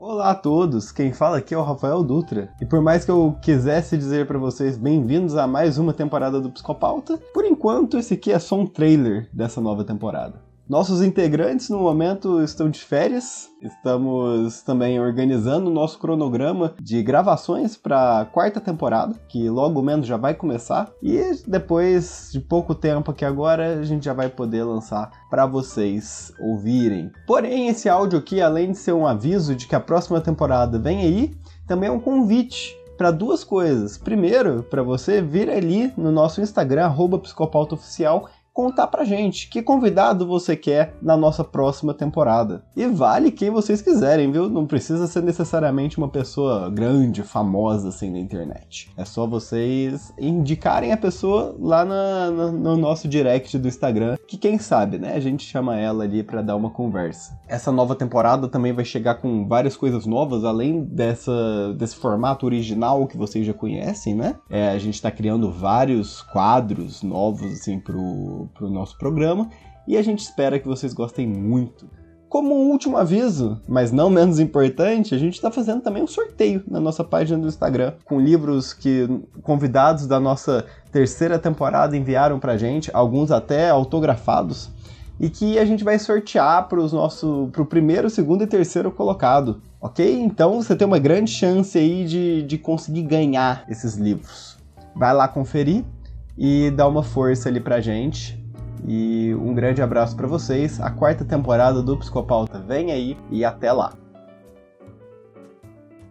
Olá a todos, quem fala aqui é o Rafael Dutra. E por mais que eu quisesse dizer para vocês bem-vindos a mais uma temporada do Psicopauta, por enquanto esse aqui é só um trailer dessa nova temporada. Nossos integrantes no momento estão de férias. Estamos também organizando o nosso cronograma de gravações para a quarta temporada, que logo menos já vai começar. E depois de pouco tempo aqui agora, a gente já vai poder lançar para vocês ouvirem. Porém, esse áudio aqui, além de ser um aviso de que a próxima temporada vem aí, também é um convite para duas coisas. Primeiro, para você vir ali no nosso Instagram, psicopautaoficial, contar pra gente que convidado você quer na nossa próxima temporada. E vale quem vocês quiserem, viu? Não precisa ser necessariamente uma pessoa grande, famosa assim na internet. É só vocês indicarem a pessoa lá na, na, no nosso direct do Instagram, que quem sabe, né? A gente chama ela ali para dar uma conversa. Essa nova temporada também vai chegar com várias coisas novas, além dessa, desse formato original que vocês já conhecem, né? É, a gente tá criando vários quadros novos, assim, pro, para o nosso programa e a gente espera que vocês gostem muito. Como um último aviso, mas não menos importante, a gente está fazendo também um sorteio na nossa página do Instagram, com livros que convidados da nossa terceira temporada enviaram para gente, alguns até autografados, e que a gente vai sortear para o primeiro, segundo e terceiro colocado, ok? Então você tem uma grande chance aí de, de conseguir ganhar esses livros. Vai lá conferir e dar uma força ali pra gente. E um grande abraço para vocês. A quarta temporada do Psicopauta vem aí e até lá.